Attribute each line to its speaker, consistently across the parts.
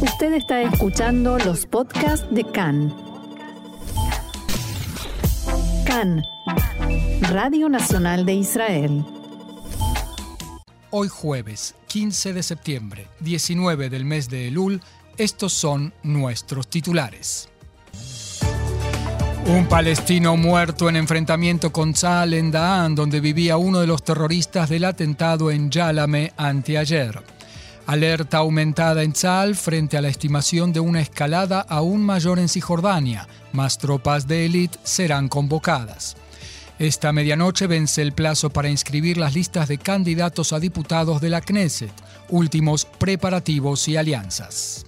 Speaker 1: Usted está escuchando los podcasts de CAN. CAN, Radio Nacional de Israel.
Speaker 2: Hoy jueves, 15 de septiembre, 19 del mes de Elul, estos son nuestros titulares. Un palestino muerto en enfrentamiento con Tzal en Da'an, donde vivía uno de los terroristas del atentado en Yalame anteayer. Alerta aumentada en Tzal frente a la estimación de una escalada aún mayor en Cisjordania. Más tropas de élite serán convocadas. Esta medianoche vence el plazo para inscribir las listas de candidatos a diputados de la Knesset, últimos preparativos y alianzas.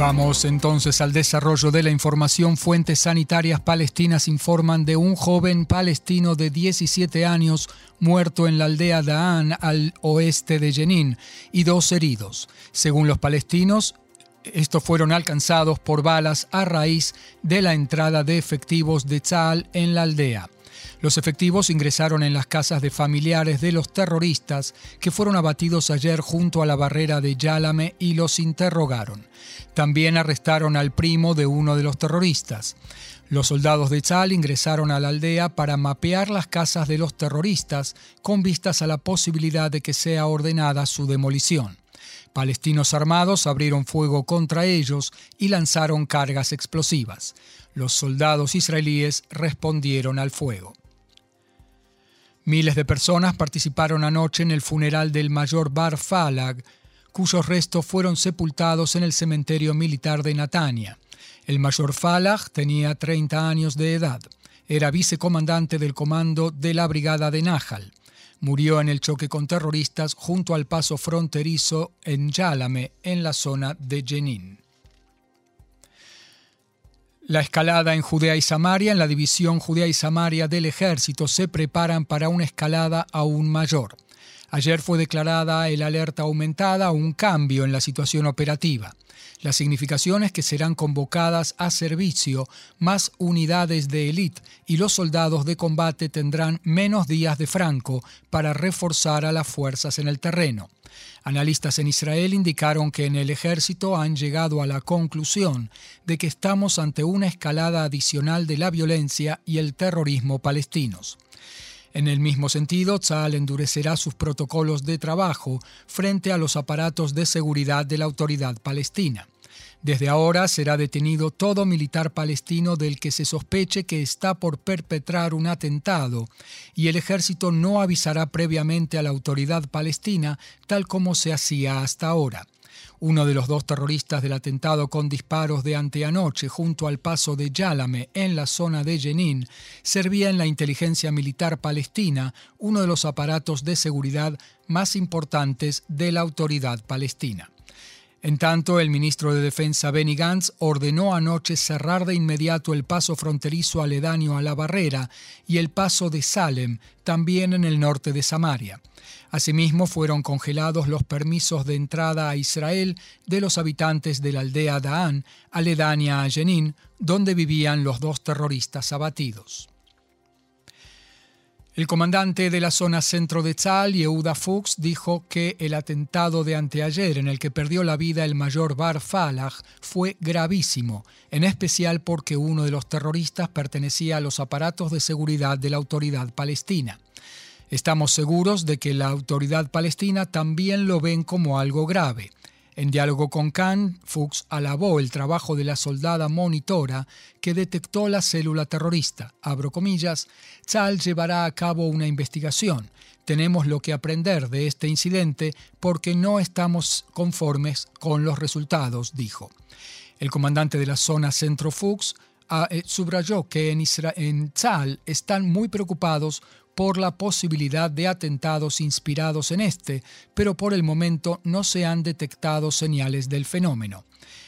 Speaker 2: Vamos entonces al desarrollo de la información. Fuentes sanitarias palestinas informan de un joven palestino de 17 años muerto en la aldea Da'an al oeste de Jenin y dos heridos. Según los palestinos, estos fueron alcanzados por balas a raíz de la entrada de efectivos de Tzal en la aldea. Los efectivos ingresaron en las casas de familiares de los terroristas que fueron abatidos ayer junto a la barrera de Yálame y los interrogaron. También arrestaron al primo de uno de los terroristas. Los soldados de Tzal ingresaron a la aldea para mapear las casas de los terroristas con vistas a la posibilidad de que sea ordenada su demolición. Palestinos armados abrieron fuego contra ellos y lanzaron cargas explosivas. Los soldados israelíes respondieron al fuego. Miles de personas participaron anoche en el funeral del mayor Bar Falag, cuyos restos fueron sepultados en el cementerio militar de Natania. El mayor Falag tenía 30 años de edad. Era vicecomandante del comando de la brigada de Nahal. Murió en el choque con terroristas junto al paso fronterizo en Yálame, en la zona de Jenin. La escalada en Judea y Samaria, en la división Judea y Samaria del ejército, se preparan para una escalada aún mayor. Ayer fue declarada el alerta aumentada, un cambio en la situación operativa. La significación es que serán convocadas a servicio más unidades de élite y los soldados de combate tendrán menos días de franco para reforzar a las fuerzas en el terreno. Analistas en Israel indicaron que en el ejército han llegado a la conclusión de que estamos ante una escalada adicional de la violencia y el terrorismo palestinos. En el mismo sentido, Tzal endurecerá sus protocolos de trabajo frente a los aparatos de seguridad de la autoridad palestina. Desde ahora será detenido todo militar palestino del que se sospeche que está por perpetrar un atentado y el ejército no avisará previamente a la autoridad palestina tal como se hacía hasta ahora. Uno de los dos terroristas del atentado con disparos de anteanoche junto al paso de Yálame en la zona de Jenin servía en la inteligencia militar palestina, uno de los aparatos de seguridad más importantes de la autoridad palestina. En tanto, el ministro de Defensa Benny Gantz ordenó anoche cerrar de inmediato el paso fronterizo aledaño a la barrera y el paso de Salem, también en el norte de Samaria. Asimismo, fueron congelados los permisos de entrada a Israel de los habitantes de la aldea Da'an, aledaña a Jenin, donde vivían los dos terroristas abatidos. El comandante de la zona centro de Tzal, Yehuda Fuchs, dijo que el atentado de anteayer en el que perdió la vida el mayor Bar Falah fue gravísimo, en especial porque uno de los terroristas pertenecía a los aparatos de seguridad de la autoridad palestina. Estamos seguros de que la autoridad palestina también lo ven como algo grave. En diálogo con Khan, Fuchs alabó el trabajo de la soldada monitora que detectó la célula terrorista. Abro comillas, Tzal llevará a cabo una investigación. Tenemos lo que aprender de este incidente porque no estamos conformes con los resultados, dijo. El comandante de la zona Centro Fuchs ah, eh, subrayó que en, en Tzal están muy preocupados por la posibilidad de atentados inspirados en este, pero por el momento no se han detectado señales del fenómeno.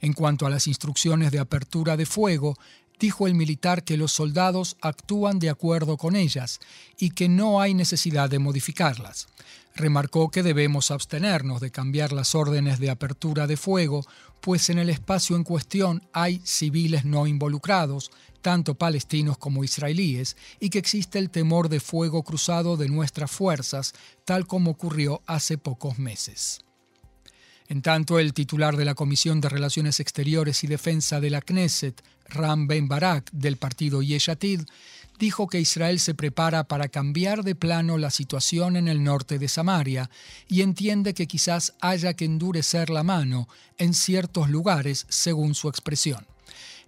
Speaker 2: En cuanto a las instrucciones de apertura de fuego, dijo el militar que los soldados actúan de acuerdo con ellas y que no hay necesidad de modificarlas. Remarcó que debemos abstenernos de cambiar las órdenes de apertura de fuego, pues en el espacio en cuestión hay civiles no involucrados, tanto palestinos como israelíes, y que existe el temor de fuego cruzado de nuestras fuerzas, tal como ocurrió hace pocos meses. En tanto, el titular de la Comisión de Relaciones Exteriores y Defensa de la Knesset, Ram Ben Barak, del partido Yeshatid, dijo que Israel se prepara para cambiar de plano la situación en el norte de Samaria y entiende que quizás haya que endurecer la mano en ciertos lugares, según su expresión.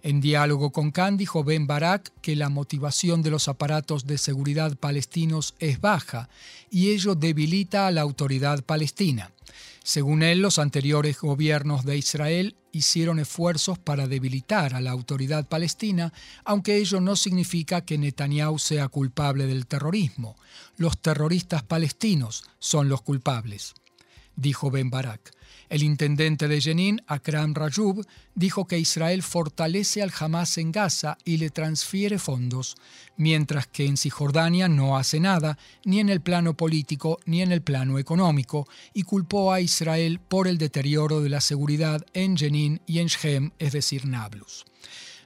Speaker 2: En diálogo con Khan dijo Ben Barak que la motivación de los aparatos de seguridad palestinos es baja y ello debilita a la autoridad palestina. Según él, los anteriores gobiernos de Israel hicieron esfuerzos para debilitar a la autoridad palestina, aunque ello no significa que Netanyahu sea culpable del terrorismo. Los terroristas palestinos son los culpables, dijo Ben Barak. El intendente de Jenin, Akram Rajub, dijo que Israel fortalece al Hamas en Gaza y le transfiere fondos, mientras que en Cisjordania no hace nada, ni en el plano político ni en el plano económico, y culpó a Israel por el deterioro de la seguridad en Jenin y en Shem, es decir, Nablus.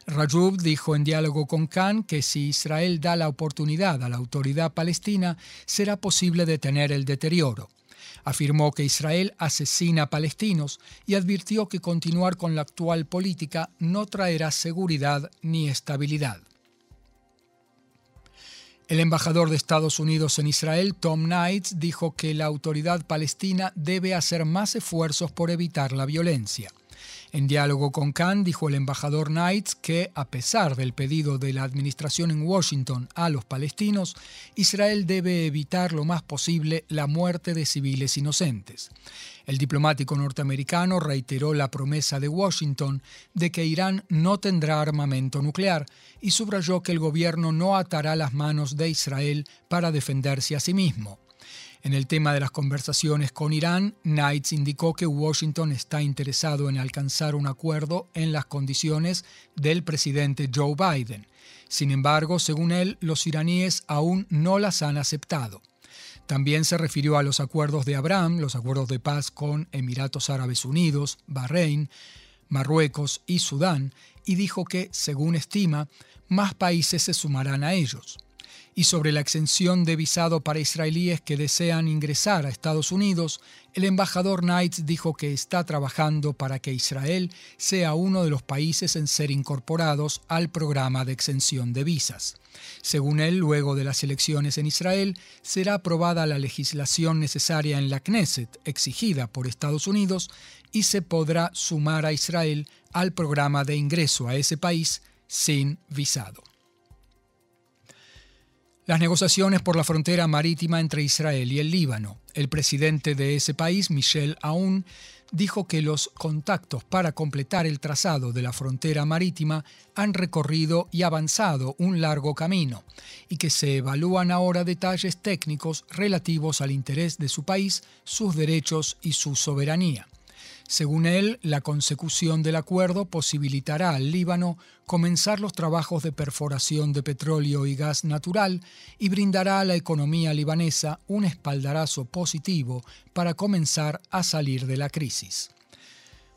Speaker 2: Rajub dijo en diálogo con Khan que si Israel da la oportunidad a la autoridad palestina, será posible detener el deterioro. Afirmó que Israel asesina a palestinos y advirtió que continuar con la actual política no traerá seguridad ni estabilidad. El embajador de Estados Unidos en Israel, Tom Knights, dijo que la autoridad palestina debe hacer más esfuerzos por evitar la violencia. En diálogo con Khan dijo el embajador Knights que, a pesar del pedido de la administración en Washington a los palestinos, Israel debe evitar lo más posible la muerte de civiles inocentes. El diplomático norteamericano reiteró la promesa de Washington de que Irán no tendrá armamento nuclear y subrayó que el gobierno no atará las manos de Israel para defenderse a sí mismo. En el tema de las conversaciones con Irán, Knights indicó que Washington está interesado en alcanzar un acuerdo en las condiciones del presidente Joe Biden. Sin embargo, según él, los iraníes aún no las han aceptado. También se refirió a los acuerdos de Abraham, los acuerdos de paz con Emiratos Árabes Unidos, Bahrein, Marruecos y Sudán, y dijo que, según estima, más países se sumarán a ellos y sobre la exención de visado para israelíes que desean ingresar a Estados Unidos, el embajador Knights dijo que está trabajando para que Israel sea uno de los países en ser incorporados al programa de exención de visas. Según él, luego de las elecciones en Israel, será aprobada la legislación necesaria en la Knesset, exigida por Estados Unidos, y se podrá sumar a Israel al programa de ingreso a ese país sin visado. Las negociaciones por la frontera marítima entre Israel y el Líbano. El presidente de ese país, Michel Aoun, dijo que los contactos para completar el trazado de la frontera marítima han recorrido y avanzado un largo camino y que se evalúan ahora detalles técnicos relativos al interés de su país, sus derechos y su soberanía. Según él, la consecución del acuerdo posibilitará al Líbano comenzar los trabajos de perforación de petróleo y gas natural y brindará a la economía libanesa un espaldarazo positivo para comenzar a salir de la crisis.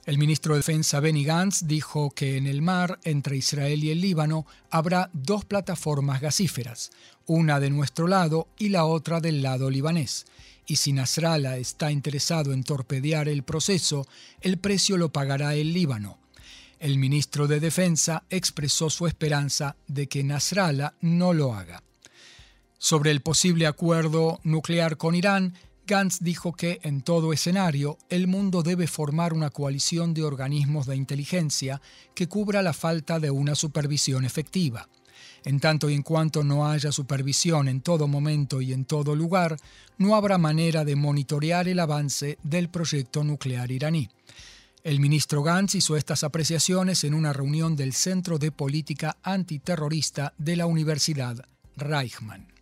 Speaker 2: El ministro de Defensa Benny Gantz dijo que en el mar entre Israel y el Líbano habrá dos plataformas gasíferas, una de nuestro lado y la otra del lado libanés y si Nasrallah está interesado en torpedear el proceso, el precio lo pagará el Líbano. El ministro de Defensa expresó su esperanza de que Nasrallah no lo haga. Sobre el posible acuerdo nuclear con Irán, Gantz dijo que en todo escenario el mundo debe formar una coalición de organismos de inteligencia que cubra la falta de una supervisión efectiva. En tanto y en cuanto no haya supervisión en todo momento y en todo lugar, no habrá manera de monitorear el avance del proyecto nuclear iraní. El ministro Gantz hizo estas apreciaciones en una reunión del Centro de Política Antiterrorista de la Universidad Reichmann.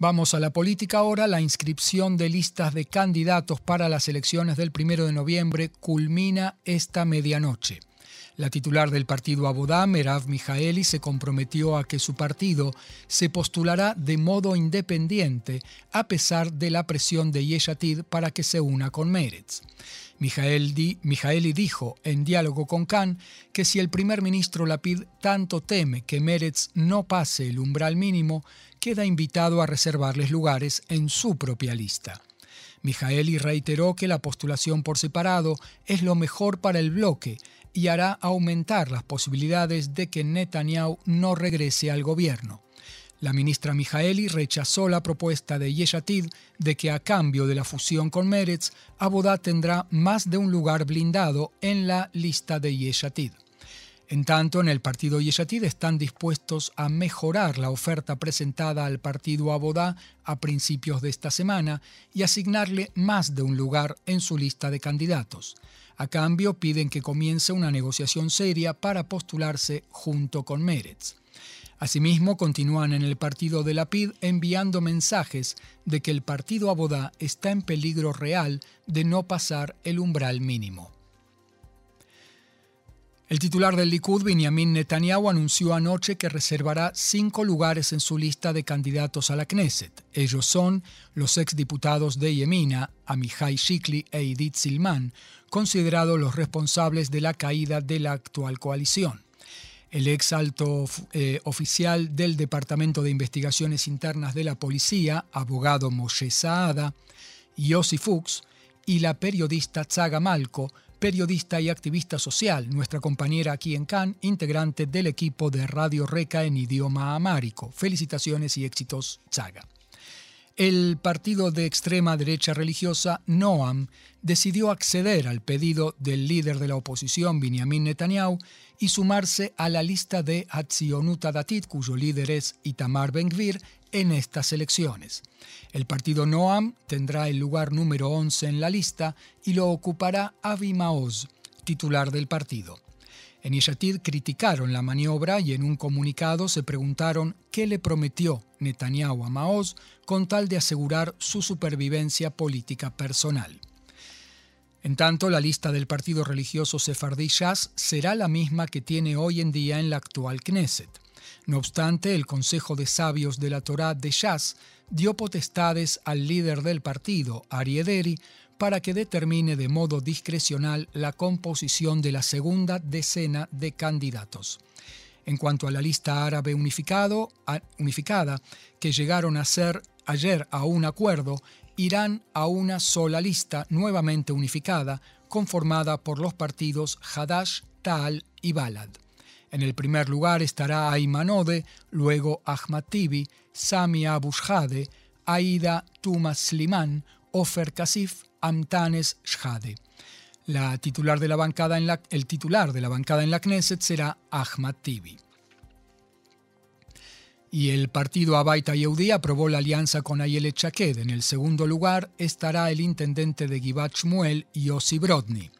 Speaker 2: Vamos a la política ahora. La inscripción de listas de candidatos para las elecciones del 1 de noviembre culmina esta medianoche. La titular del partido Abodá, Merav Mijaeli, se comprometió a que su partido se postulará de modo independiente a pesar de la presión de Yeshatid para que se una con Meretz. Mijaeli dijo en diálogo con Khan que si el primer ministro Lapid tanto teme que Meretz no pase el umbral mínimo, queda invitado a reservarles lugares en su propia lista. Mijaeli reiteró que la postulación por separado es lo mejor para el bloque y hará aumentar las posibilidades de que Netanyahu no regrese al gobierno. La ministra Mijaeli rechazó la propuesta de Yeshatid de que a cambio de la fusión con Meretz, Abodá tendrá más de un lugar blindado en la lista de Yeshatid. En tanto, en el partido Yeshatid están dispuestos a mejorar la oferta presentada al partido Abodá a principios de esta semana y asignarle más de un lugar en su lista de candidatos. A cambio, piden que comience una negociación seria para postularse junto con Meretz. Asimismo, continúan en el partido de la PID enviando mensajes de que el partido Abodá está en peligro real de no pasar el umbral mínimo. El titular del Likud, Benjamin Netanyahu, anunció anoche que reservará cinco lugares en su lista de candidatos a la Knesset. Ellos son los exdiputados de Yemina, Amihai Shikli e Edith Silman, considerados los responsables de la caída de la actual coalición. El ex alto eh, oficial del Departamento de Investigaciones Internas de la Policía, abogado Moshe Saada, Yossi Fuchs, y la periodista Tzaga Malko, periodista y activista social, nuestra compañera aquí en Cannes, integrante del equipo de Radio Reca en idioma amárico. Felicitaciones y éxitos, Chaga. El partido de extrema derecha religiosa Noam decidió acceder al pedido del líder de la oposición, Benjamin Netanyahu, y sumarse a la lista de Hatzionut Datit, cuyo líder es Itamar Ben-Gvir, en estas elecciones. El partido Noam tendrá el lugar número 11 en la lista y lo ocupará Avi Maoz, titular del partido. En Yeshatid criticaron la maniobra y en un comunicado se preguntaron qué le prometió Netanyahu a Maoz con tal de asegurar su supervivencia política personal. En tanto, la lista del partido religioso sefardí será la misma que tiene hoy en día en la actual Knesset. No obstante, el Consejo de Sabios de la Torá de Shas dio potestades al líder del partido, Ariederi, para que determine de modo discrecional la composición de la segunda decena de candidatos. En cuanto a la lista árabe unificada, que llegaron a ser ayer a un acuerdo, irán a una sola lista nuevamente unificada, conformada por los partidos Hadash, Tal y Balad. En el primer lugar estará Aymanode, luego Ahmad Tibi, Sami Abu Aida Tumas Sliman, Ofer Kasif, Amtanes Shhade. La titular de la bancada en la, el titular de la bancada en la Knesset será Ahmad Tibi. Y el partido Abaita Yehudi aprobó la alianza con Ayelet Chaked. En el segundo lugar estará el intendente de Givat Shmuel, Yossi Brodny.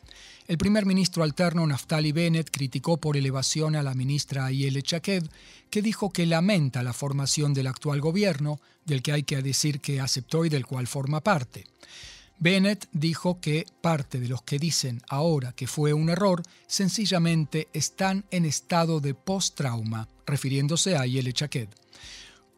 Speaker 2: El primer ministro alterno Naftali Bennett criticó por elevación a la ministra Ayele Chaked, que dijo que lamenta la formación del actual gobierno, del que hay que decir que aceptó y del cual forma parte. Bennett dijo que parte de los que dicen ahora que fue un error sencillamente están en estado de post-trauma, refiriéndose a Ayele Chaked.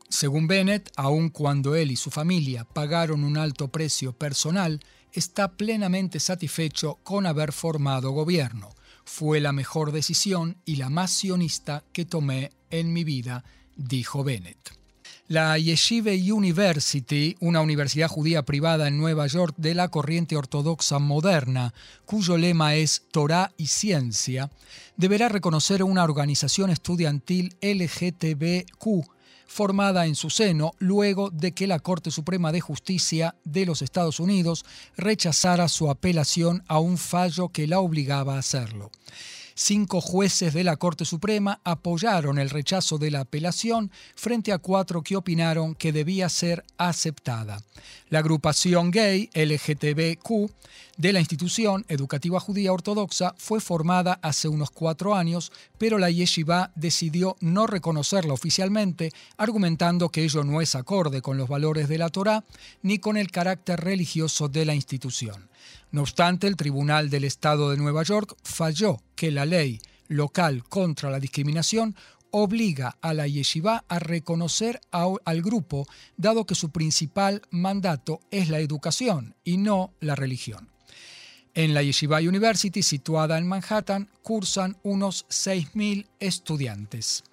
Speaker 2: Según Bennett, aun cuando él y su familia pagaron un alto precio personal, está plenamente satisfecho con haber formado gobierno. Fue la mejor decisión y la más sionista que tomé en mi vida, dijo Bennett. La Yeshiva University, una universidad judía privada en Nueva York de la corriente ortodoxa moderna, cuyo lema es Torah y ciencia, deberá reconocer una organización estudiantil LGTBQ formada en su seno luego de que la Corte Suprema de Justicia de los Estados Unidos rechazara su apelación a un fallo que la obligaba a hacerlo. Cinco jueces de la Corte Suprema apoyaron el rechazo de la apelación frente a cuatro que opinaron que debía ser aceptada. La agrupación gay LGTBQ de la institución educativa judía ortodoxa fue formada hace unos cuatro años, pero la yeshiva decidió no reconocerla oficialmente, argumentando que ello no es acorde con los valores de la Torá ni con el carácter religioso de la institución. No obstante, el Tribunal del Estado de Nueva York falló que la ley local contra la discriminación obliga a la yeshiva a reconocer al grupo, dado que su principal mandato es la educación y no la religión. En la Yeshiva University, situada en Manhattan, cursan unos 6.000 estudiantes.